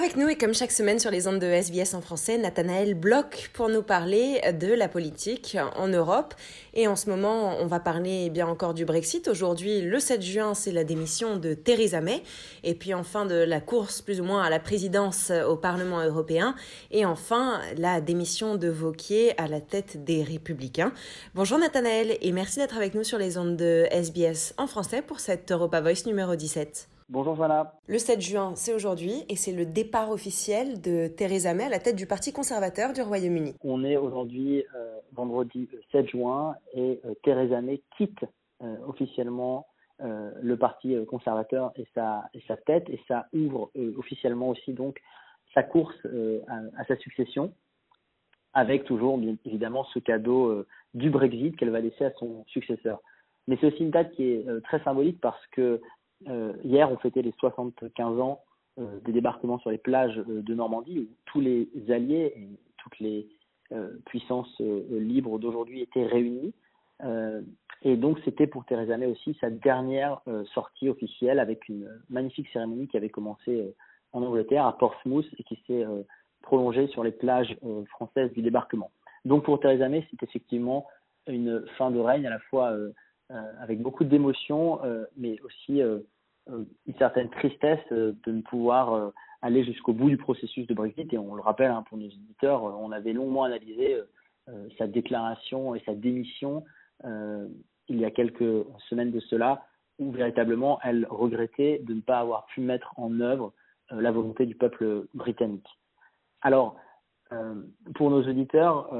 Avec nous et comme chaque semaine sur les ondes de SBS en français, Nathanaël Bloch pour nous parler de la politique en Europe. Et en ce moment, on va parler eh bien encore du Brexit. Aujourd'hui, le 7 juin, c'est la démission de Theresa May. Et puis enfin de la course plus ou moins à la présidence au Parlement européen. Et enfin, la démission de Vauquier à la tête des Républicains. Bonjour Nathanaël et merci d'être avec nous sur les ondes de SBS en français pour cette Europa Voice numéro 17. Bonjour Joanna. Le 7 juin, c'est aujourd'hui et c'est le départ officiel de Theresa May à la tête du Parti conservateur du Royaume-Uni. On est aujourd'hui euh, vendredi 7 juin et euh, Theresa May quitte euh, officiellement le Parti conservateur et sa, et sa tête et ça ouvre officiellement aussi donc sa course à, à, sa succession avec toujours bien évidemment ce cadeau du Brexit qu'elle va laisser à son successeur. Mais c'est aussi une date qui est très symbolique parce que euh, hier, on fêtait les 75 ans euh, des débarquements sur les plages euh, de Normandie, où tous les alliés et toutes les puissances libres d'aujourd'hui étaient réunis. et donc, c'était pour Theresa May aussi sa dernière sortie officielle avec une magnifique cérémonie qui avait commencé en Angleterre, à Portsmouth, et qui s'est prolongée sur les plages françaises du débarquement. Donc, pour Theresa May, c'est effectivement une fin de règne à la fois avec beaucoup d'émotions, mais aussi euh, une certaine tristesse euh, de ne pouvoir euh, aller jusqu'au bout du processus de Brexit. Et on le rappelle hein, pour nos éditeurs, on avait longuement analysé sa déclaration et sa démission il y a quelques semaines de cela, où véritablement elle regrettait de ne pas avoir pu mettre en œuvre la volonté du peuple britannique. Alors, pour nos auditeurs,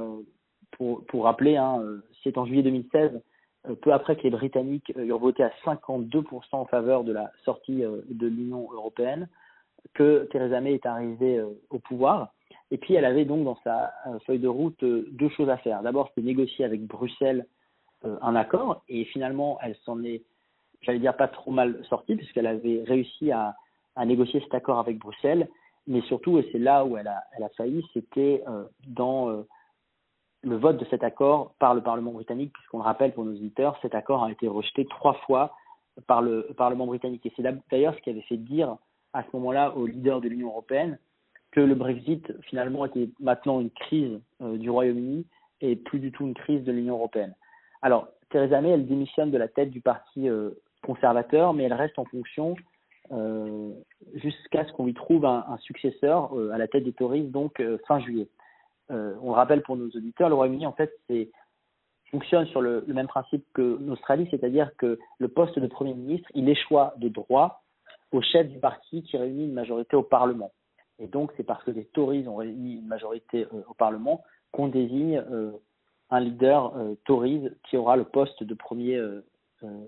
pour, rappeler, hein, c'est en juillet 2016 euh, peu après que les Britanniques euh, eurent voté à 52% en faveur de la sortie euh, de l'Union européenne, que Theresa May est arrivée au pouvoir. Et puis elle avait donc dans sa feuille de route deux choses à faire. D'abord, c'était négocier avec Bruxelles un accord, et finalement, elle s'en est, j'allais dire, pas trop mal sortie, puisqu'elle avait réussi à, à, négocier cet accord avec Bruxelles. Mais surtout, et c'est là où elle a, elle a failli, c'était dans le vote de cet accord par le Parlement britannique, puisqu'on le rappelle pour nos auditeurs, cet accord a été rejeté trois fois par le Parlement britannique. Et c'est d'ailleurs ce qui avait fait dire à ce moment-là aux leaders de l'Union européenne que le Brexit finalement était maintenant une crise euh, du Royaume-Uni et plus du tout une crise de l'Union européenne. Alors, Theresa May, elle démissionne de la tête du parti euh, conservateur, mais elle reste en fonction euh, jusqu'à ce qu'on lui trouve un, un successeur à la tête des Tories, donc fin juillet. Euh, on rappelle pour nos auditeurs, le Royaume-Uni, en fait, fonctionne sur le, même principe que l'Australie, c'est-à-dire que le poste de Premier ministre, il échoit de droit au chef du parti qui réunit une majorité au Parlement. Et donc, c'est parce que les Tories ont réuni une majorité euh, au Parlement qu'on désigne euh, un leader Tories qui aura le poste de Premier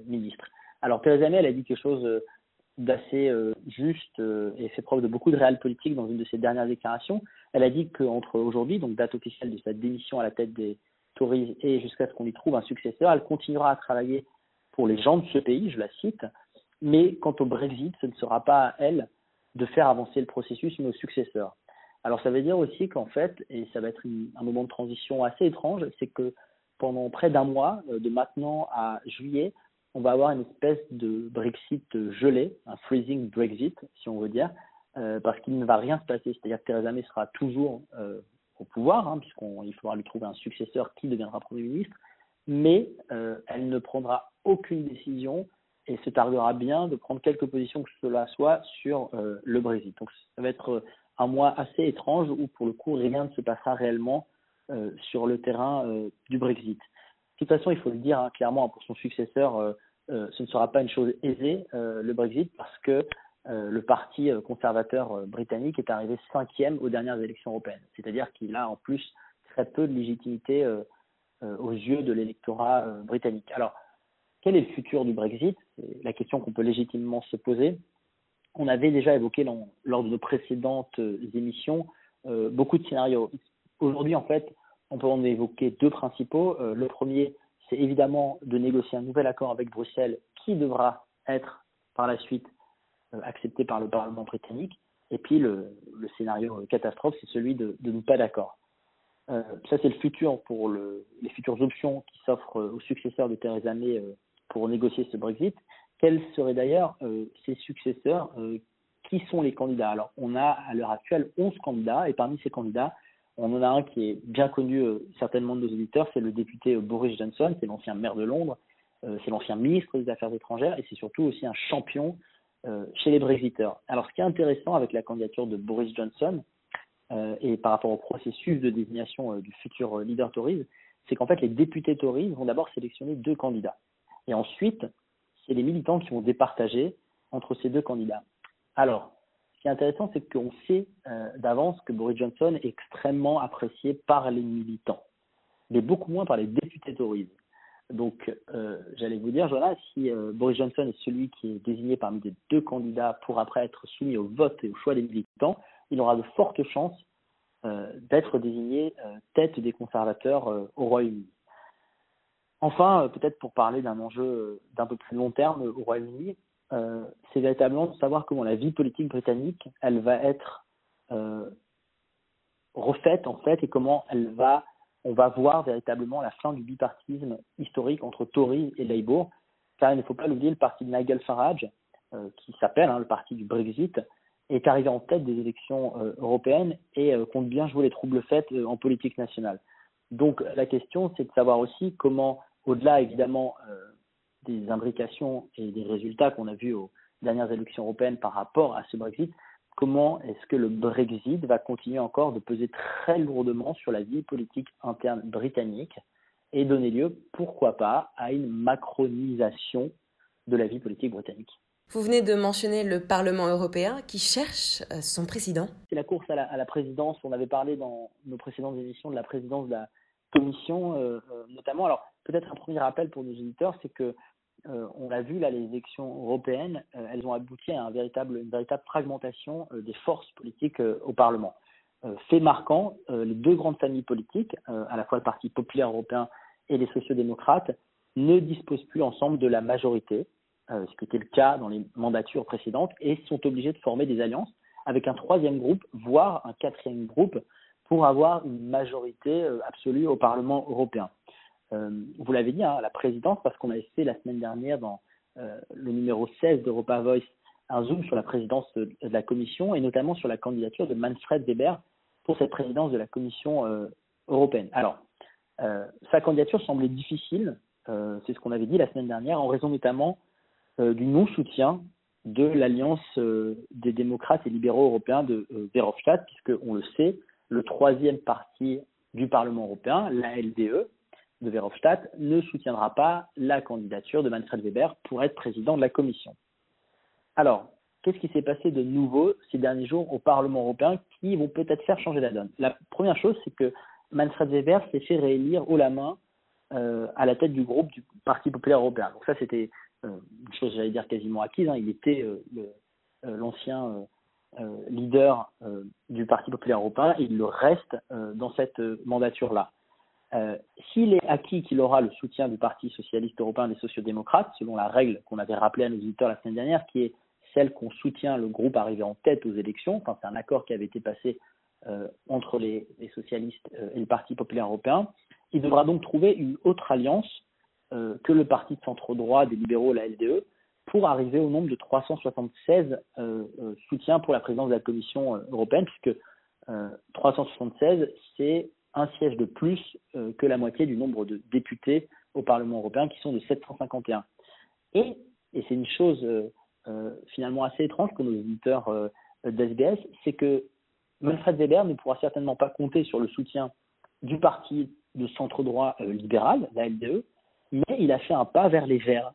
ministre. Alors, Theresa May, elle a dit quelque chose d'assez euh, juste euh, et fait preuve de beaucoup de réel politique dans une de ses dernières déclarations. Elle a dit qu'entre aujourd'hui, donc date officielle de sa démission à la tête des Tories et jusqu'à ce qu'on y trouve un successeur, elle continuera à travailler pour les gens de ce pays, je la cite, mais quant au Brexit, ce ne sera pas à elle de faire avancer le processus, mais au successeur. Alors ça veut dire aussi qu'en fait, et ça va être un moment de transition assez étrange, c'est que pendant près d'un mois, euh, de maintenant à juillet, on va avoir une espèce de Brexit gelé, un freezing Brexit, si on veut dire, euh, parce qu'il ne va rien se passer. C'est-à-dire que Theresa May sera toujours euh, au pouvoir, hein, puisqu'il faudra lui trouver un successeur qui deviendra Premier ministre, mais euh, elle ne prendra aucune décision et se targuera bien de prendre quelque position que cela soit sur le Brexit. Donc ça va être un mois assez étrange où pour le coup rien ne se passera réellement sur le terrain du Brexit. De toute façon, il faut le dire hein, clairement pour son successeur, euh, euh, ce ne sera pas une chose aisée, euh, le Brexit, parce que le parti conservateur britannique est arrivé cinquième aux dernières élections européennes. C'est-à-dire qu'il a en plus très peu de légitimité aux yeux de l'électorat britannique. Alors, quel est le futur du Brexit? C'est la question qu'on peut légitimement se poser. On avait déjà évoqué lors de nos précédentes émissions beaucoup de scénarios. Aujourd'hui, en fait, on peut en évoquer deux principaux. Euh, le premier, c'est évidemment de négocier un nouvel accord avec Bruxelles qui devra être par la suite euh, accepté par le Parlement britannique. Et puis le, scénario catastrophe, c'est celui de, de pas d'accord. Euh, ça, c'est le futur pour les futures options qui s'offrent aux successeurs de Theresa May pour négocier ce Brexit. Quels seraient d'ailleurs ces successeurs qui sont les candidats? Alors, on a à l'heure actuelle 11 candidats, et parmi ces candidats, on en a un qui est bien connu certainement de nos auditeurs, c'est le député Boris Johnson, c'est l'ancien maire de Londres, c'est l'ancien ministre des Affaires étrangères, et c'est surtout aussi un champion chez les Brexiteurs. Alors, ce qui est intéressant avec la candidature de Boris Johnson, et par rapport au processus de désignation du futur leader Tories, c'est qu'en fait, les députés Tories vont d'abord sélectionner deux candidats. Et ensuite, c'est les militants qui vont départager entre ces deux candidats. Alors, qui est intéressant, c'est qu'on sait euh, d'avance que Boris Johnson est extrêmement apprécié par les militants, mais beaucoup moins par les députés Tories. Donc, euh, j'allais vous dire, voilà, si euh, Boris Johnson est celui qui est désigné parmi les deux candidats pour après être soumis au vote et au choix des militants, il aura de fortes chances d'être désigné tête des conservateurs au Royaume-Uni. Enfin, peut-être pour parler d'un enjeu d'un peu plus long terme au Royaume-Uni, euh, c'est véritablement de savoir comment la vie politique britannique, elle va être euh, refaite en fait et comment elle va, on va voir véritablement la fin du bipartisme historique entre Tory et Labour, car il ne faut pas l'oublier, le parti de Nigel Farage, euh, qui s'appelle hein, le parti du Brexit, est arrivé en tête des élections européennes et compte bien jouer les troubles faits en politique nationale. Donc la question, c'est de savoir aussi comment, au-delà évidemment des imbrications et des résultats qu'on a vus aux dernières élections européennes par rapport à ce Brexit, comment est-ce que le Brexit va continuer encore de peser très lourdement sur la vie politique interne britannique et donner lieu, pourquoi pas, à une macronisation de la vie politique britannique? Vous venez de mentionner le Parlement européen qui cherche euh, son président. C'est la course à la, présidence. On avait parlé dans nos précédentes émissions de la présidence de la Commission, euh, euh, notamment. Alors, peut-être un premier rappel pour nos auditeurs, c'est que euh, on l'a vu là, les élections européennes, euh, elles ont abouti à une véritable fragmentation euh, des forces politiques au Parlement. fait marquant, les deux grandes familles politiques, à la fois le Parti populaire européen et les sociodémocrates, ne disposent plus ensemble de la majorité, ce qui était le cas dans les mandatures précédentes, et sont obligés de former des alliances avec un troisième groupe, voire un quatrième groupe, pour avoir une majorité absolue au Parlement européen. Euh, vous l'avez dit, hein, la présidence, parce qu'on avait fait la semaine dernière dans euh, le numéro 16 d'Europa Voice un zoom sur la présidence de, la Commission et notamment sur la candidature de Manfred Weber pour cette présidence de la Commission euh, européenne. Alors, sa candidature semblait difficile, c'est ce qu'on avait dit la semaine dernière, en raison notamment du non-soutien de l'alliance des démocrates et libéraux européens de Verhofstadt, puisque on le sait, le troisième parti du Parlement européen, la LDE, de Verhofstadt ne soutiendra pas la candidature de Manfred Weber pour être président de la Commission. Alors, qu'est-ce qui s'est passé de nouveau ces derniers jours au Parlement européen qui vont peut-être faire changer la donne? La première chose, c'est que Manfred Weber s'est fait réélire haut la main euh, à la tête du groupe du Parti populaire européen. Donc ça, c'était euh, une chose, j'allais dire, quasiment acquise. Hein. Il était euh, l'ancien leader du Parti populaire européen il le reste dans cette mandature-là. Euh, s'il est acquis qu'il aura le soutien du Parti socialiste européen des sociodémocrates, selon la règle qu'on avait rappelée à nos auditeurs la semaine dernière, qui est celle qu'on soutient le groupe arrivé en tête aux élections, c'est un accord qui avait été passé euh, entre les, socialistes euh, et le Parti populaire européen, il devra donc trouver une autre alliance que le Parti de centre-droit des libéraux, la LDE, pour arriver au nombre de 376 soutiens pour la présidence de la Commission européenne, puisque 376, c'est un siège de plus euh, que la moitié du nombre de députés au Parlement européen, qui sont de 751. Et, et c'est une chose euh, euh, finalement assez étrange pour nos éditeurs d'SBS, c'est que Manfred Weber ne pourra certainement pas compter sur le soutien du parti de centre-droit libéral, la LDE, mais il a fait un pas vers les Verts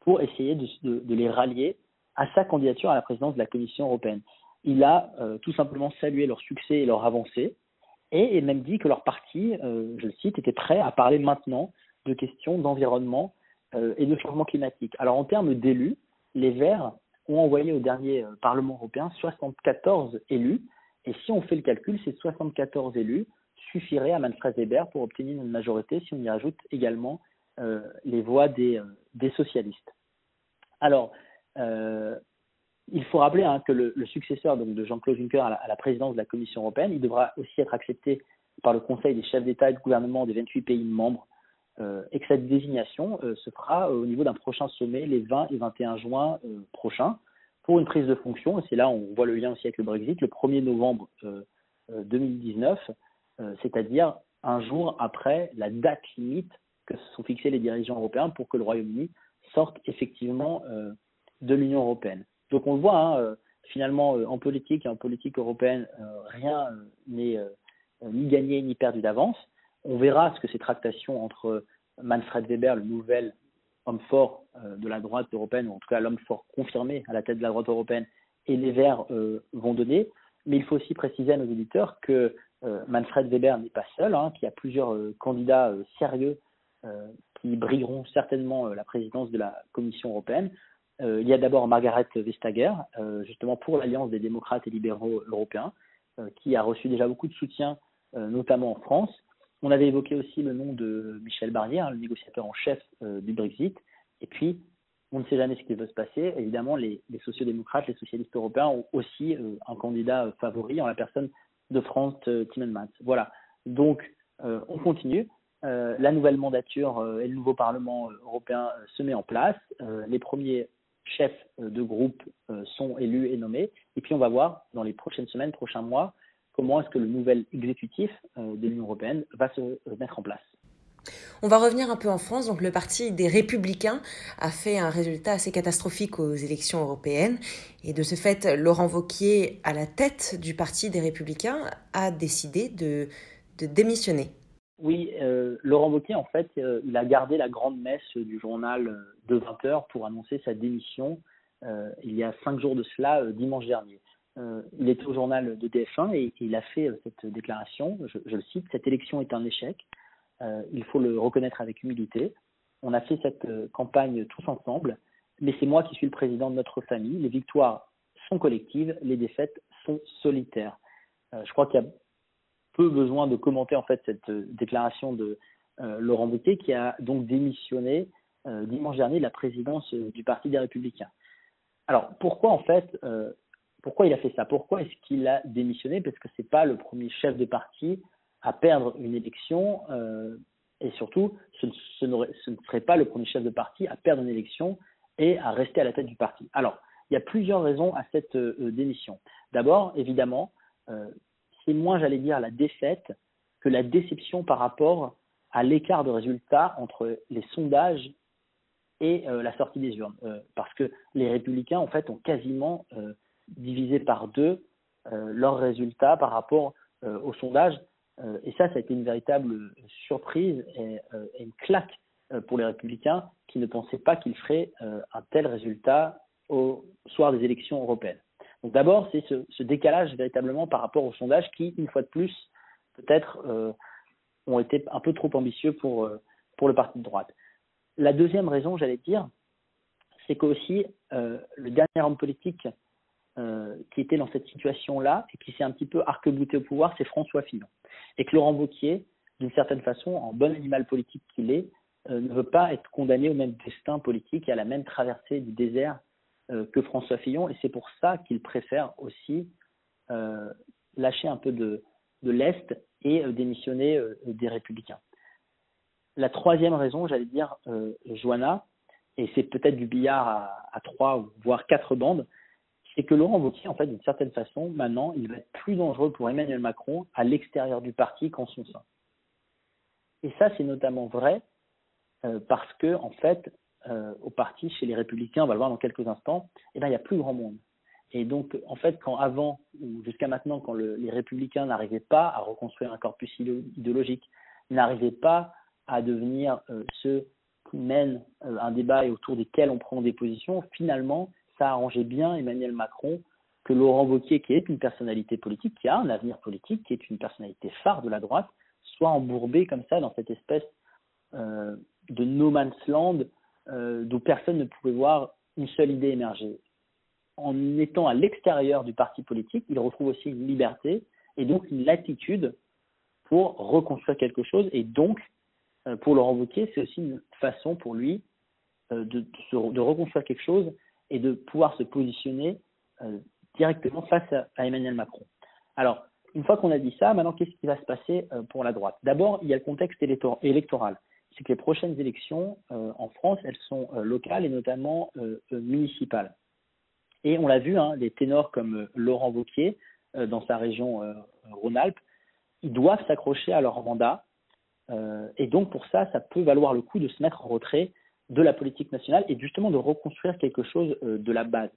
pour essayer de, de, les rallier à sa candidature à la présidence de la Commission européenne. Il a tout simplement salué leur succès et leur avancée, et même dit que leur parti, euh, je le cite, était prêt à parler maintenant de questions d'environnement euh, et de changement climatique. Alors en termes d'élus, les Verts ont envoyé au dernier euh, Parlement européen 74 élus, et si on fait le calcul, ces 74 élus suffiraient à Manfred Weber pour obtenir une majorité si on y ajoute également les voix des, des socialistes. Alors, il faut rappeler hein, que le, successeur donc, de Jean-Claude Juncker à la, présidence de la Commission européenne, il devra aussi être accepté par le Conseil des chefs d'État et de gouvernement des 28 pays membres euh, et que cette désignation euh, se fera euh, au niveau d'un prochain sommet les 20 et 21 juin prochains. pour une prise de fonction, et c'est là on voit le lien aussi avec le Brexit, le 1er novembre 2019, c'est-à-dire un jour après la date limite que se sont fixés les dirigeants européens pour que le Royaume-Uni sorte effectivement de l'Union européenne. Donc on le voit, hein, finalement, en politique et en politique européenne, rien n'est ni gagné ni perdu d'avance. On verra ce que ces tractations entre Manfred Weber, le nouvel homme fort euh, de la droite européenne, ou en tout cas l'homme fort confirmé à la tête de la droite européenne, et les Verts euh, vont donner. Mais il faut aussi préciser à nos auditeurs que euh, Manfred Weber n'est pas seul, hein, qu'il y a plusieurs candidats sérieux qui brilleront certainement la présidence de la Commission européenne. Il y a d'abord Margaret Vestager, justement pour l'Alliance des démocrates et libéraux européens, qui a reçu déjà beaucoup de soutien, notamment en France. On avait évoqué aussi le nom de Michel Barnier, hein, le négociateur en chef euh, du Brexit. Et puis, on ne sait jamais ce qui peut se passer. Évidemment, les, les sociodémocrates, les socialistes européens ont aussi euh, un candidat euh, favori en la personne de Franz Timmermans. Voilà. Donc, on continue. la nouvelle mandature et le nouveau Parlement européen se met en place. les premiers chefs de groupe sont élus et nommés. Et puis, on va voir dans les prochaines semaines, prochains mois, comment est-ce que le nouvel exécutif euh, de l'Union européenne va se euh, mettre en place. On va revenir un peu en France. Donc, le parti des Républicains a fait un résultat assez catastrophique aux élections européennes. Et de ce fait, Laurent Vauquier, à la tête du parti des Républicains, a décidé de, démissionner. Oui, euh, Laurent Wauquiez, en fait, il a gardé la grande messe du journal de 20 heures pour annoncer sa démission il y a cinq jours de cela, dimanche dernier. Euh, il était au journal de TF1 et il a fait euh, cette déclaration, je, le cite, cette élection est un échec, euh, il faut le reconnaître avec humilité. On a fait cette campagne tous ensemble, mais c'est moi qui suis le président de notre famille. Les victoires sont collectives, les défaites sont solitaires. je crois qu'il y a peu besoin de commenter en fait cette déclaration de Laurent Boutet qui a donc démissionné dimanche dernier de la présidence du Parti des Républicains. Alors pourquoi en fait pourquoi il a fait ça? Pourquoi est-ce qu'il a démissionné? Parce que ce n'est pas le premier chef de parti à perdre une élection euh, et surtout, ce, ne serait pas le premier chef de parti à perdre une élection et à rester à la tête du parti. Alors, il y a plusieurs raisons à cette euh, démission. D'abord, évidemment, euh, c'est moins, j'allais dire, la défaite que la déception par rapport à l'écart de résultats entre les sondages et la sortie des urnes. parce que les républicains, en fait, ont quasiment divisé par deux euh, leurs résultats par rapport euh, au sondage. Euh, et ça, ça a été une véritable surprise et, une claque pour les républicains qui ne pensaient pas qu'ils feraient un tel résultat au soir des élections européennes. Donc d'abord, c'est ce, décalage véritablement par rapport au sondage qui, une fois de plus, peut-être ont été un peu trop ambitieux pour, pour le parti de droite. La deuxième raison, j'allais dire, c'est qu'aussi le dernier homme politique euh, qui était dans cette situation-là et qui s'est un petit peu arc-bouté au pouvoir, c'est François Fillon. Et que Laurent Wauquiez, d'une certaine façon, en bon animal politique qu'il est, euh, ne veut pas être condamné au même destin politique et à la même traversée du désert euh, que François Fillon. Et c'est pour ça qu'il préfère aussi lâcher un peu de, l'Est et démissionner des Républicains. La troisième raison, j'allais dire, Joanna, et c'est peut-être du billard à, à trois, voire quatre bandes, c'est que Laurent Wauquiez, en fait, d'une certaine façon, maintenant, il va être plus dangereux pour Emmanuel Macron à l'extérieur du parti qu'en son sein. Et ça, c'est notamment vrai euh, parce que, en fait, euh, au parti, chez les Républicains, on va le voir dans quelques instants, eh ben, il n'y a plus grand monde. Et donc, en fait, quand avant, ou jusqu'à maintenant, quand les Républicains n'arrivaient pas à reconstruire un corpus idéologique, n'arrivaient pas à devenir euh, ceux qui mènent un débat et autour desquels on prend des positions, finalement, ça arrangeait bien Emmanuel Macron que Laurent Wauquiez, qui est une personnalité politique, qui a un avenir politique, qui est une personnalité phare de la droite, soit embourbé comme ça dans cette espèce euh, de no man's land euh, d'où personne ne pouvait voir une seule idée émerger. En étant à l'extérieur du parti politique, il retrouve aussi une liberté et donc une latitude pour reconstruire quelque chose. Et donc, euh, pour Laurent Wauquiez, c'est aussi une façon pour lui de, de, reconstruire quelque chose et de pouvoir se positionner euh, directement face à, Emmanuel Macron. Alors, une fois qu'on a dit ça, maintenant, qu'est-ce qui va se passer euh, pour la droite? D'abord, il y a le contexte électoral. C'est que les prochaines élections euh, en France, elles sont locales et notamment municipales. Et on l'a vu, hein, des ténors comme Laurent Wauquiez, dans sa région Rhône-Alpes, ils doivent s'accrocher à leur mandat. et donc pour ça, ça peut valoir le coup de se mettre en retrait de la politique nationale et justement de reconstruire quelque chose de la base.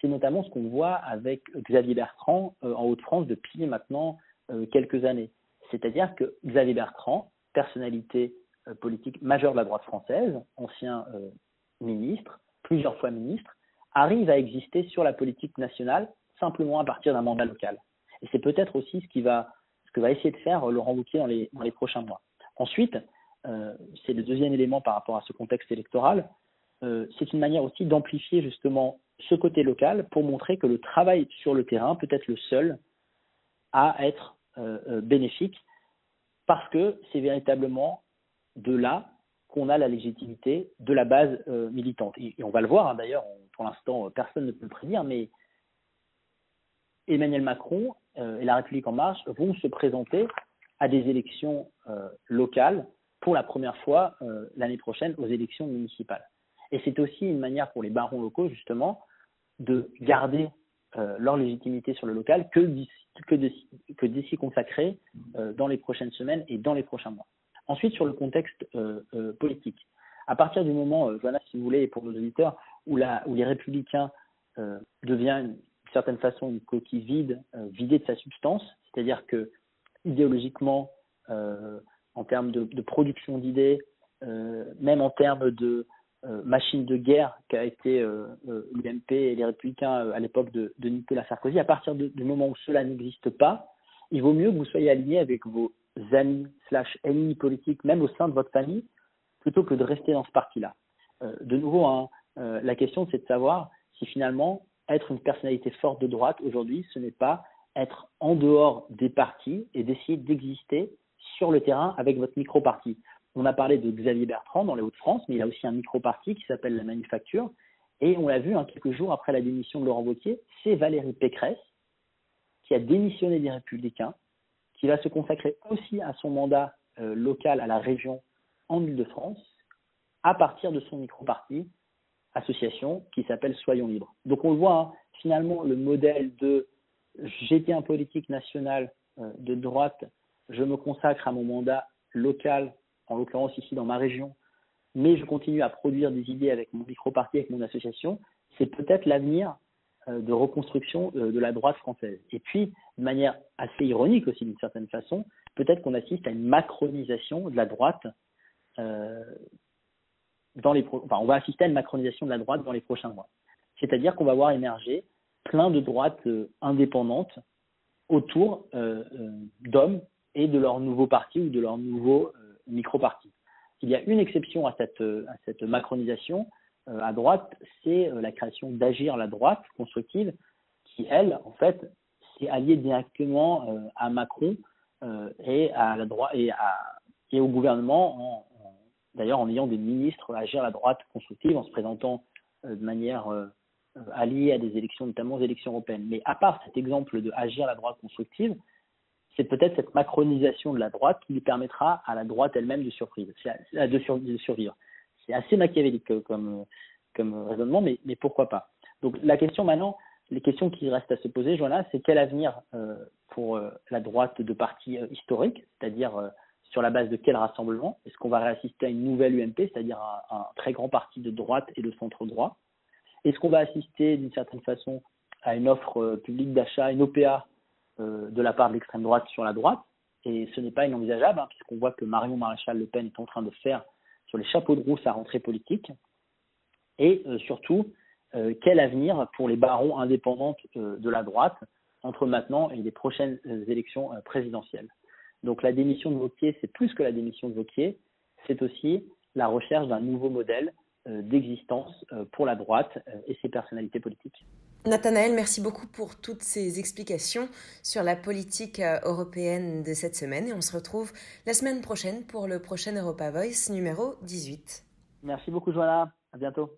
C'est notamment ce qu'on voit avec Xavier Bertrand en Haute-France depuis maintenant quelques années. C'est-à-dire que Xavier Bertrand, personnalité euh, politique majeure de la droite française, ancien euh, ministre, plusieurs fois ministre, arrive à exister sur la politique nationale simplement à partir d'un mandat local. Et c'est peut-être aussi ce, qui va, ce que va essayer de faire Laurent Wauquiez dans les, dans les prochains mois. Ensuite, euh, c'est le deuxième élément par rapport à ce contexte électoral, c'est une manière aussi d'amplifier justement ce côté local pour montrer que le travail sur le terrain peut être le seul à être bénéfique parce que c'est véritablement de là qu'on a la légitimité de la base euh, militante. Et, on va le voir, hein, d'ailleurs, pour l'instant, euh, personne ne peut le prédire, mais Emmanuel Macron euh, et la République en marche vont se présenter à des élections locales pour la première fois l'année prochaine aux élections municipales. Et c'est aussi une manière pour les barons locaux, justement, de garder leur légitimité sur le local que d'y consacrer dans les prochaines semaines et dans les prochains mois. Ensuite, sur le contexte euh, euh, politique. À partir du moment, euh, Johanna, si vous voulez, pour nos auditeurs, où, les républicains deviennent d'une certaine façon une coquille vide, vidée de sa substance, c'est-à-dire que idéologiquement, en termes de, production d'idées, même en termes de machine de guerre qu'a été l'UMP et les républicains à l'époque de, Nicolas Sarkozy, à partir du moment où cela n'existe pas, il vaut mieux que vous soyez aligné avec vos amis slash ennemis politiques, même au sein de votre famille, plutôt que de rester dans ce parti-là. Euh, de nouveau, hein, euh, la question c'est de savoir si finalement être une personnalité forte de droite aujourd'hui, ce n'est pas être en dehors des partis et d'essayer d'exister sur le terrain avec votre micro-parti. On a parlé de Xavier Bertrand dans les Hauts-de-France, mais il a aussi un micro-parti qui s'appelle la Manufacture. Et on l'a vu hein, quelques jours après la démission de Laurent Wauquiez, c'est Valérie Pécresse qui a démissionné des Républicains, qui va se consacrer aussi à son mandat euh, local à la région en Ile-de-France, à partir de son micro-parti, association qui s'appelle Soyons libres. Donc on le voit, hein, finalement, le modèle de j'étais un politique national euh, de droite, je me consacre à mon mandat local, en l'occurrence ici dans ma région, mais je continue à produire des idées avec mon micro-parti, avec mon association, c'est peut-être l'avenir de reconstruction euh, de la droite française. Et puis, de manière assez ironique aussi d'une certaine façon, peut-être qu'on assiste à une macronisation de la droite euh, dans les enfin, on va assister à une macronisation de la droite dans les prochains mois. C'est-à-dire qu'on va voir émerger plein de droites indépendantes autour d'hommes et de leur nouveau parti ou de leur nouveau micro-parti. Il y a une exception à cette, à cette macronisation, euh, à droite, c'est euh, la création d'Agir la droite constructive, qui, elle, en fait, s'est alliée directement euh, à Macron et au gouvernement, d'ailleurs en ayant des ministres Agir la droite constructive, en se présentant de manière alliée à des élections, notamment aux élections européennes. Mais à part cet exemple de Agir la droite constructive, c'est peut-être cette macronisation de la droite qui lui permettra à la droite elle-même de, survivre. C'est assez machiavélique euh, comme, comme raisonnement, mais, mais pourquoi pas. Donc la question maintenant, les questions qui restent à se poser, Joanna, c'est quel avenir euh, pour euh, la droite de parti historique, c'est-à-dire sur la base de quel rassemblement? Est-ce qu'on va réassister à une nouvelle UMP, c'est-à-dire un, un, très grand parti de droite et de centre droit? Est-ce qu'on va assister d'une certaine façon à une offre publique d'achat, une OPA de la part de l'extrême droite sur la droite? Et ce n'est pas inenvisageable, hein, puisqu'on voit que Marion Maréchal Le Pen est en train de faire sur les chapeaux de roue sa rentrée politique et euh, surtout euh, quel avenir pour les barons indépendantes euh, de la droite entre maintenant et les prochaines élections présidentielles. Donc la démission de Vauquier, c'est plus que la démission de Vauquier, c'est aussi la recherche d'un nouveau modèle d'existence pour la droite et ses personnalités politiques. Nathanaël, merci beaucoup pour toutes ces explications sur la politique européenne de cette semaine et on se retrouve la semaine prochaine pour le prochain Europa Voice numéro 18. Merci beaucoup Joanna, à bientôt.